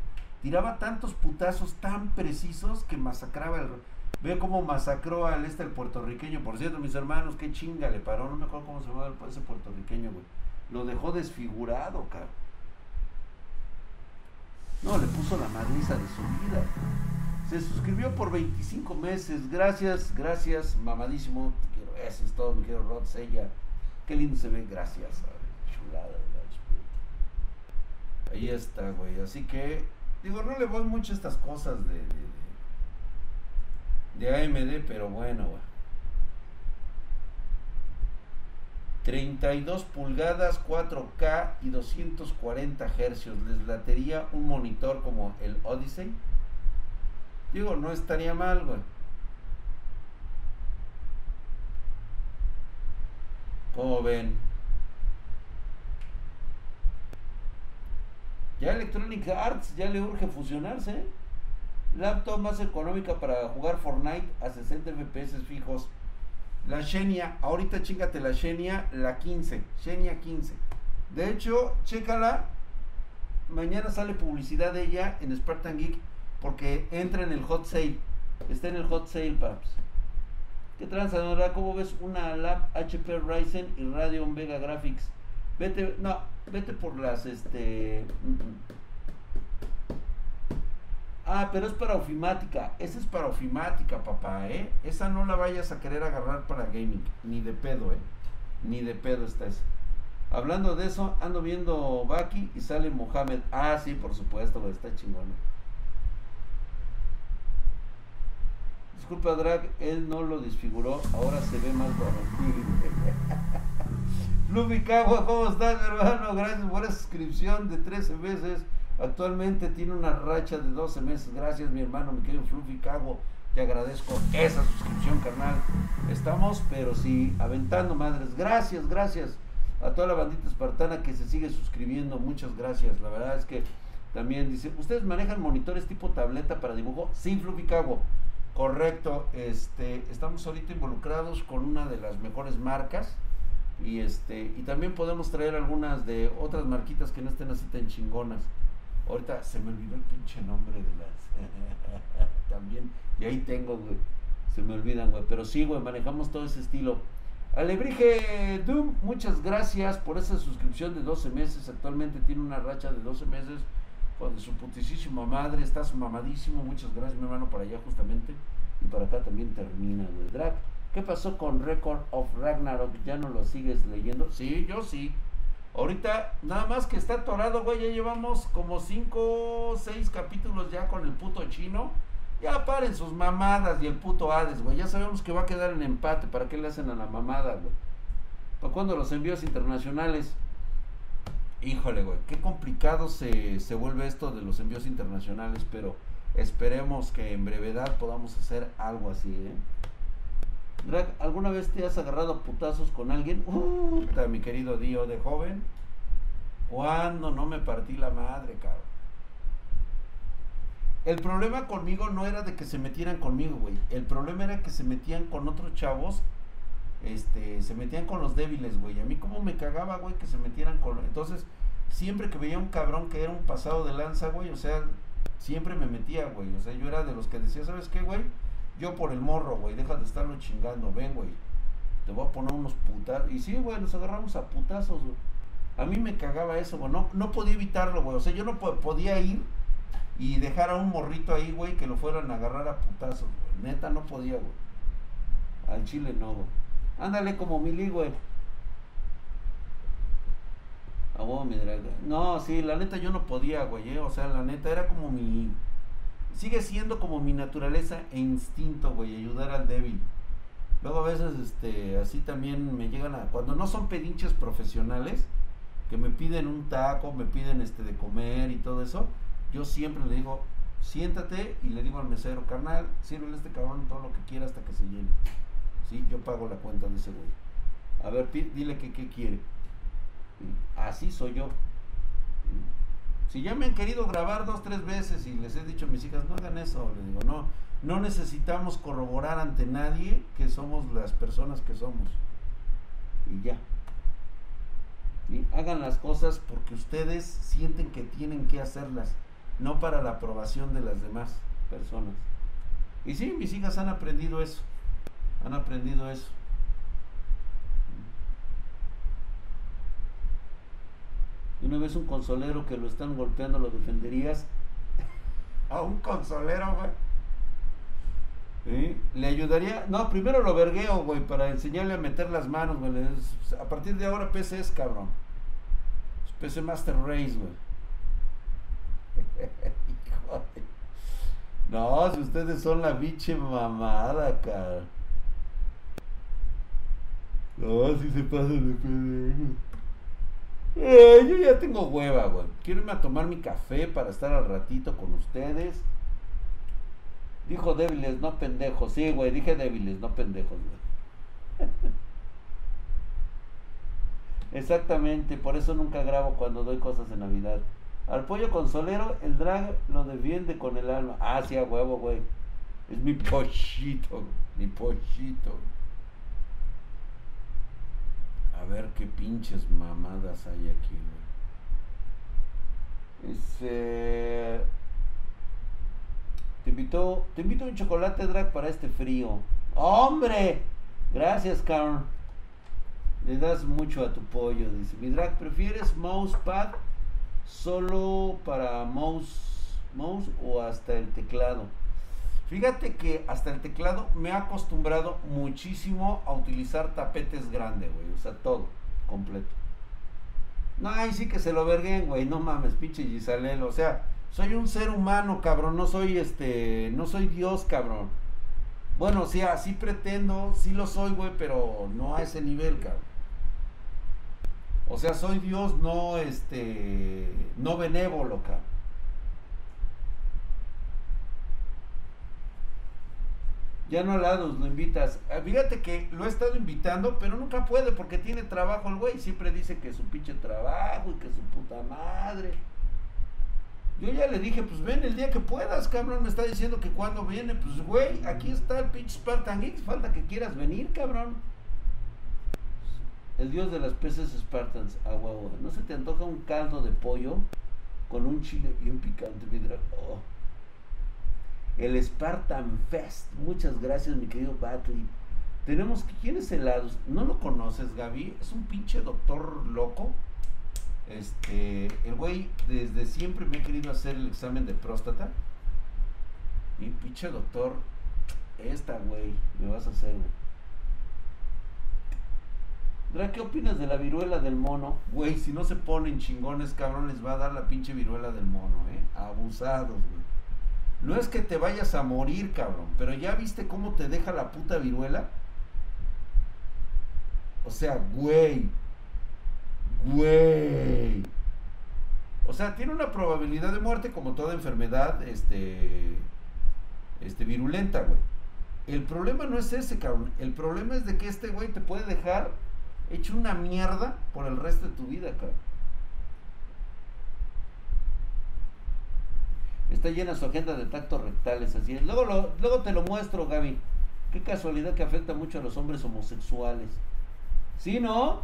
Tiraba tantos putazos tan precisos que masacraba el. Ve cómo masacró al este el puertorriqueño. Por cierto, mis hermanos, qué chinga le paró. No me acuerdo cómo se llamaba ese puertorriqueño, güey. Lo dejó desfigurado, cabrón. No, le puso la madriza de su vida. Se suscribió por 25 meses. Gracias, gracias, mamadísimo. Te quiero. Eso es todo, mi querido Rod Sella. Qué lindo se ve. Gracias. Chulada de. Ahí está, güey. Así que, digo, no le voy mucho a estas cosas de, de, AMD, pero bueno, güey. 32 pulgadas, 4K y 240 hercios. ¿Les latería un monitor como el Odyssey? Digo, no estaría mal, güey. ¿Cómo ven? Ya Electronic Arts ya le urge fusionarse. Laptop más económica para jugar Fortnite a 60 FPS fijos. La Xenia, ahorita chingate la Xenia, la 15, Xenia 15. De hecho, chécala. Mañana sale publicidad de ella en Spartan Geek porque entra en el hot sale. Está en el hot sale, paps. ¿Qué tranza? ¿Cómo ves una lap HP Ryzen y Radeon Vega Graphics? Vete, no, vete por las, este... mm, mm. Ah, pero es para ofimática. Esa es para ofimática, papá, ¿eh? Esa no la vayas a querer agarrar para gaming. Ni de pedo, ¿eh? Ni de pedo está esa. Hablando de eso, ando viendo Baki y sale Mohamed. Ah, sí, por supuesto, está chingón. Disculpa, Drag, él no lo desfiguró. Ahora se ve más varonil. (laughs) Fluffy Cagua, ¿cómo estás, mi hermano? Gracias por esa suscripción de 13 meses. Actualmente tiene una racha de 12 meses. Gracias, mi hermano, mi querido Cago. Te agradezco esa suscripción, carnal. Estamos, pero sí, aventando madres. Gracias, gracias a toda la bandita espartana que se sigue suscribiendo. Muchas gracias. La verdad es que también dice, ¿ustedes manejan monitores tipo tableta para dibujo? Sí, Cago. Correcto. Este, estamos ahorita involucrados con una de las mejores marcas. Y este, y también podemos traer algunas de otras marquitas que no estén así tan chingonas. Ahorita se me olvidó el pinche nombre de las. (laughs) También. Y ahí tengo, güey. Se me olvidan, güey. Pero sí, güey, manejamos todo ese estilo. Alebrije Doom, muchas gracias por esa suscripción de 12 meses. Actualmente tiene una racha de 12 meses. Con su putisísima madre. Estás mamadísimo. Muchas gracias, mi hermano, para allá justamente. Y para acá también termina, güey. Drag, ¿qué pasó con Record of Ragnarok? ¿Ya no lo sigues leyendo? Sí, yo sí. Ahorita, nada más que está atorado, güey. Ya llevamos como 5 o 6 capítulos ya con el puto chino. Ya paren sus mamadas y el puto Hades, güey. Ya sabemos que va a quedar en empate. ¿Para qué le hacen a la mamada, güey? ¿Para cuándo los envíos internacionales? Híjole, güey. Qué complicado se, se vuelve esto de los envíos internacionales. Pero esperemos que en brevedad podamos hacer algo así, ¿eh? Drag, ¿alguna vez te has agarrado a putazos con alguien? Puta, mi querido Dio de joven. ¿Cuándo no me partí la madre, cabrón? El problema conmigo no era de que se metieran conmigo, güey. El problema era que se metían con otros chavos. Este, se metían con los débiles, güey. A mí como me cagaba, güey, que se metieran con... Entonces, siempre que veía un cabrón que era un pasado de lanza, güey, o sea, siempre me metía, güey. O sea, yo era de los que decía, ¿sabes qué, güey? Yo por el morro, güey, deja de estarlo chingando, ven, güey. Te voy a poner unos putazos. Y sí, güey, nos agarramos a putazos, güey. A mí me cagaba eso, güey. No, no podía evitarlo, güey. O sea, yo no po- podía ir y dejar a un morrito ahí, güey, que lo fueran a agarrar a putazos, güey. Neta, no podía, güey. Al chile no, güey. Ándale como Mili, güey. A vos, mi draga. No, sí, la neta yo no podía, güey. eh, O sea, la neta era como mi. Sigue siendo como mi naturaleza e instinto, güey, ayudar al débil. Luego a veces, este, así también me llegan a. Cuando no son pedinches profesionales, que me piden un taco, me piden este de comer y todo eso, yo siempre le digo, siéntate y le digo al mesero, carnal, sírvele a este cabrón todo lo que quiera hasta que se llene. Sí, yo pago la cuenta de ese güey. A ver, dile que qué quiere. Sí, Así soy yo. Si ya me han querido grabar dos, tres veces y les he dicho a mis hijas, no hagan eso, le digo, no, no necesitamos corroborar ante nadie que somos las personas que somos. Y ya. Hagan las cosas porque ustedes sienten que tienen que hacerlas, no para la aprobación de las demás personas. Y sí, mis hijas han aprendido eso. Han aprendido eso. Y una vez un consolero que lo están golpeando, ¿lo defenderías? (laughs) A un consolero, güey. Le ayudaría. No, primero lo vergueo, güey, para enseñarle a meter las manos, güey. A partir de ahora PC es cabrón. Es PC Master Race, güey. (laughs) No, si ustedes son la biche mamada, cara. No, si se pasan de pendejo. Eh, yo ya tengo hueva, güey. Quiero irme a tomar mi café para estar al ratito con ustedes. Dijo débiles, no pendejos. Sí, güey, dije débiles, no pendejos, güey. (laughs) Exactamente, por eso nunca grabo cuando doy cosas de Navidad. Al pollo consolero, el drag lo defiende con el alma. Ah, sí, a huevo, güey. Es mi pochito, mi pochito. A ver qué pinches mamadas hay aquí, güey. Este. Te invito, te invito un chocolate drag para este frío. ¡Hombre! Gracias, Carl. Le das mucho a tu pollo, dice. Mi drag, ¿prefieres mousepad solo para mouse, mouse o hasta el teclado? Fíjate que hasta el teclado me he acostumbrado muchísimo a utilizar tapetes grandes, güey. O sea, todo, completo. No, ahí sí que se lo verguen, güey. No mames, pinche Gisalel. O sea, soy un ser humano, cabrón. No soy este. No soy Dios, cabrón. Bueno, sí, así pretendo. Sí lo soy, güey, pero no a ese nivel, cabrón. O sea, soy Dios, no este. No benévolo, cabrón. Ya no lados, lo invitas. Ah, Fíjate que lo he estado invitando, pero nunca puede porque tiene trabajo el güey. Siempre dice que su pinche trabajo y que su puta madre. Yo ya le dije, pues ven el día que puedas, cabrón. Me está diciendo que cuando viene, pues güey, aquí está el pinche Spartan Geeks. Falta que quieras venir, cabrón. El dios de las peces Spartans, agua, agua. ¿No se te antoja un caldo de pollo con un chile bien picante, vidra? Oh. El Spartan Fest. Muchas gracias, mi querido Batley. Tenemos, ¿quién es helados? ¿No lo conoces, Gaby? Es un pinche doctor loco. Este, el güey desde siempre me ha querido hacer el examen de próstata. Y pinche doctor, esta, güey, me vas a hacer, güey. Dra, ¿qué opinas de la viruela del mono? Güey, si no se ponen chingones, cabrón, les va a dar la pinche viruela del mono, ¿eh? Abusados, güey. No es que te vayas a morir, cabrón, pero ya viste cómo te deja la puta viruela. O sea, güey. Güey. O sea, tiene una probabilidad de muerte como toda enfermedad este este virulenta, güey. El problema no es ese, cabrón. El problema es de que este güey te puede dejar hecho una mierda por el resto de tu vida, cabrón. Está llena su agenda de tactos rectales, así es. Luego, te lo muestro, Gaby. Qué casualidad que afecta mucho a los hombres homosexuales. ¿Sí, no?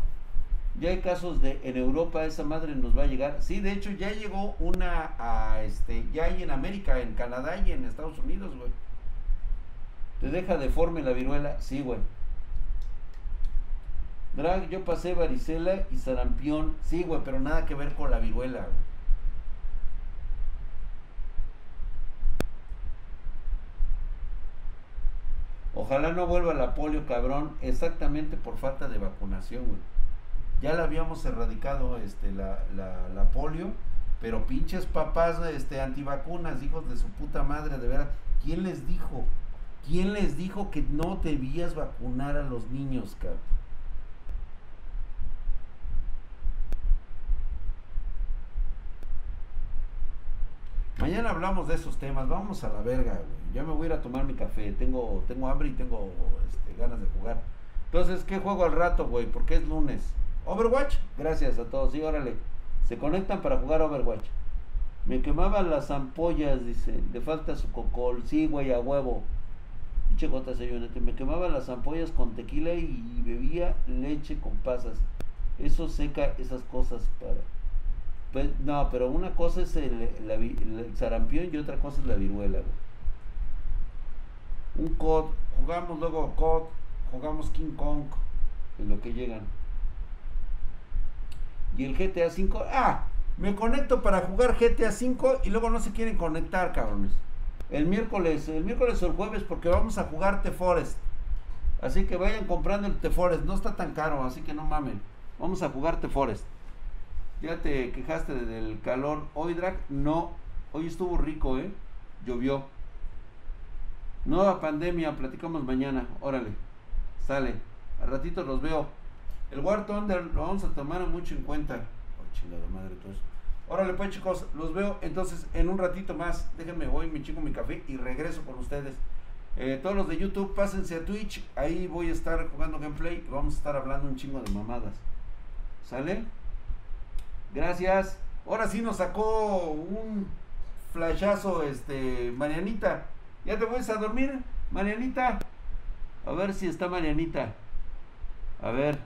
Ya hay casos de en Europa esa madre nos va a llegar. Sí, de hecho ya llegó una a este, ya hay en América, en Canadá y en Estados Unidos, güey. Te deja deforme la viruela, sí, güey. Drag, yo pasé varicela y sarampión, sí, güey, pero nada que ver con la viruela, güey. Ojalá no vuelva la polio, cabrón, exactamente por falta de vacunación, güey. Ya la habíamos erradicado este, la, la, la polio, pero pinches papás este, antivacunas, hijos de su puta madre, de veras. ¿Quién les dijo? ¿Quién les dijo que no debías vacunar a los niños, cabrón? Mañana hablamos de esos temas, vamos a la verga, güey. Ya me voy a ir a tomar mi café, tengo, tengo hambre y tengo este, ganas de jugar. Entonces, ¿qué juego al rato, güey? Porque es lunes. Overwatch, gracias a todos. Sí, órale. Se conectan para jugar Overwatch. Me quemaban las ampollas, dice. Le falta su cocol. Sí, güey, a huevo. Pinche gota Me quemaban las ampollas con tequila y bebía leche con pasas. Eso seca esas cosas para. Pues, no, pero una cosa es el, el sarampión y otra cosa es la viruela. Un COD, jugamos luego COD, jugamos King Kong, en lo que llegan. Y el GTA 5, ah, me conecto para jugar GTA 5 y luego no se quieren conectar, cabrones. El miércoles, el miércoles o el jueves porque vamos a jugar The Forest. Así que vayan comprando el The Forest, no está tan caro, así que no mamen. Vamos a jugar The Forest. Ya te quejaste del calor. Hoy, Drag, no. Hoy estuvo rico, ¿eh? Llovió. Nueva pandemia, platicamos mañana. Órale, sale. Al ratito los veo. El War Thunder lo vamos a tomar mucho en cuenta. Oh, chingada madre, todo Órale, pues chicos, los veo entonces en un ratito más. Déjenme, voy, me chingo mi café y regreso con ustedes. Eh, todos los de YouTube, pásense a Twitch. Ahí voy a estar jugando gameplay. Vamos a estar hablando un chingo de mamadas. ¿Sale? Gracias. Ahora sí nos sacó un flashazo, este, Marianita. ¿Ya te vas a dormir, Marianita? A ver si está Marianita. A ver.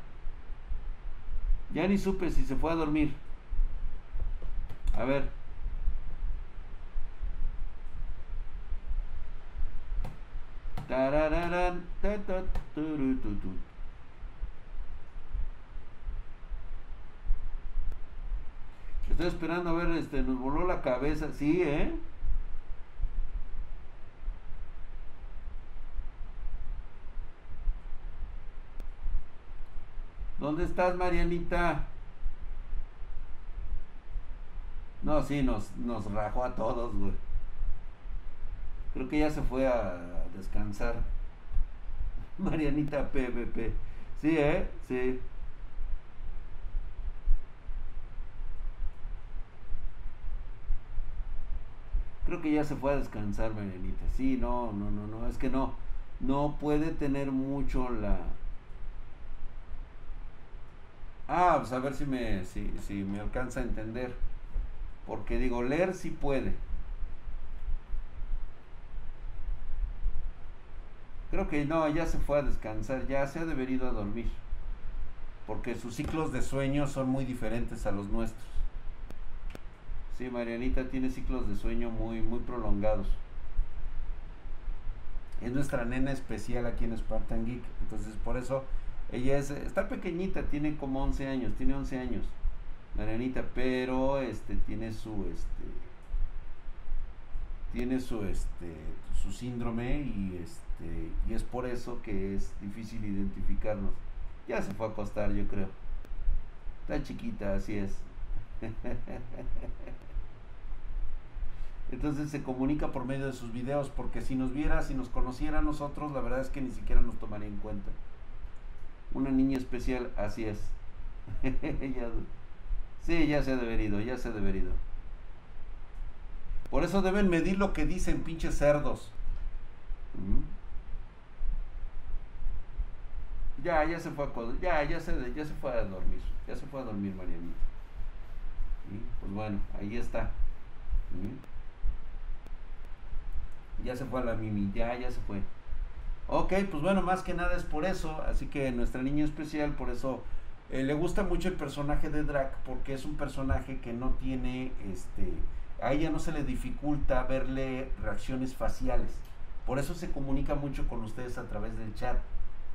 Ya ni supe si se fue a dormir. A ver. Tarararán. Estoy esperando a ver, este, nos voló la cabeza, sí, ¿eh? ¿Dónde estás, Marianita? No, sí, nos, nos rajó a todos, güey. Creo que ya se fue a descansar. (laughs) Marianita PVP. Sí, ¿eh? Sí. Que ya se fue a descansar, Marianita. Sí, no, no, no, no. Es que no. No puede tener mucho la, Ah, pues a ver si me, si, si me alcanza a entender. Porque digo, leer sí puede. Creo que no, ya se fue a descansar, ya se ha debido a dormir. Porque sus ciclos de sueño son muy diferentes a los nuestros. Sí, Marianita tiene ciclos de sueño muy, muy prolongados. Es nuestra nena especial aquí en Spartan Geek. Entonces, por eso ella es, está pequeñita, tiene como 11 años, tiene 11 años, Marianita, pero este tiene su este tiene su este su síndrome y este y es por eso que es difícil identificarnos. Ya se fue a acostar, yo creo. Está chiquita, así es. (laughs) Entonces se comunica por medio de sus videos, porque si nos viera, si nos conociera a nosotros, la verdad es que ni siquiera nos tomaría en cuenta. Una niña especial, así es. (laughs) sí, ya se ha deberido, ya se ha deberido. Por eso deben medir lo que dicen pinches cerdos. Ya, ya se fue a ya, ya se, ya se fue a dormir. Ya se fue a dormir Marianita. Pues bueno, ahí está. Ya se fue a la Mimi, ya, ya se fue. Ok, pues bueno, más que nada es por eso. Así que nuestra niña especial, por eso eh, le gusta mucho el personaje de Drac, porque es un personaje que no tiene, este, a ella no se le dificulta verle reacciones faciales. Por eso se comunica mucho con ustedes a través del chat,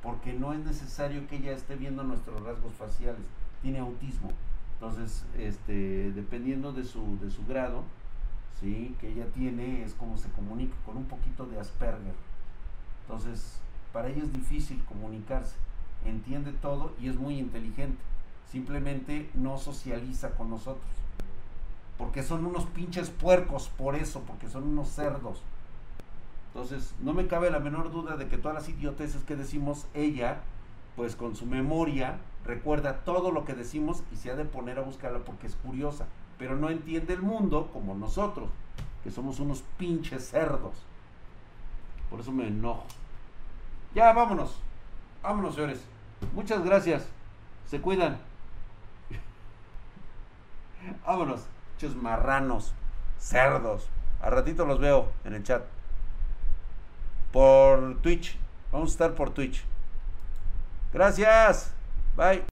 porque no es necesario que ella esté viendo nuestros rasgos faciales. Tiene autismo. Entonces, este, dependiendo de su, de su grado, ¿sí? que ella tiene, es como se comunica con un poquito de Asperger. Entonces, para ella es difícil comunicarse, entiende todo y es muy inteligente. Simplemente no socializa con nosotros. Porque son unos pinches puercos, por eso, porque son unos cerdos. Entonces, no me cabe la menor duda de que todas las idioteces que decimos, ella, pues con su memoria, recuerda todo lo que decimos y se ha de poner a buscarla porque es curiosa. Pero no entiende el mundo como nosotros, que somos unos pinches cerdos. Por eso me enojo. Ya, vámonos. Vámonos, señores. Muchas gracias. Se cuidan. (laughs) vámonos. Muchos marranos. Cerdos. A ratito los veo en el chat. Por Twitch. Vamos a estar por Twitch. Gracias. Bye.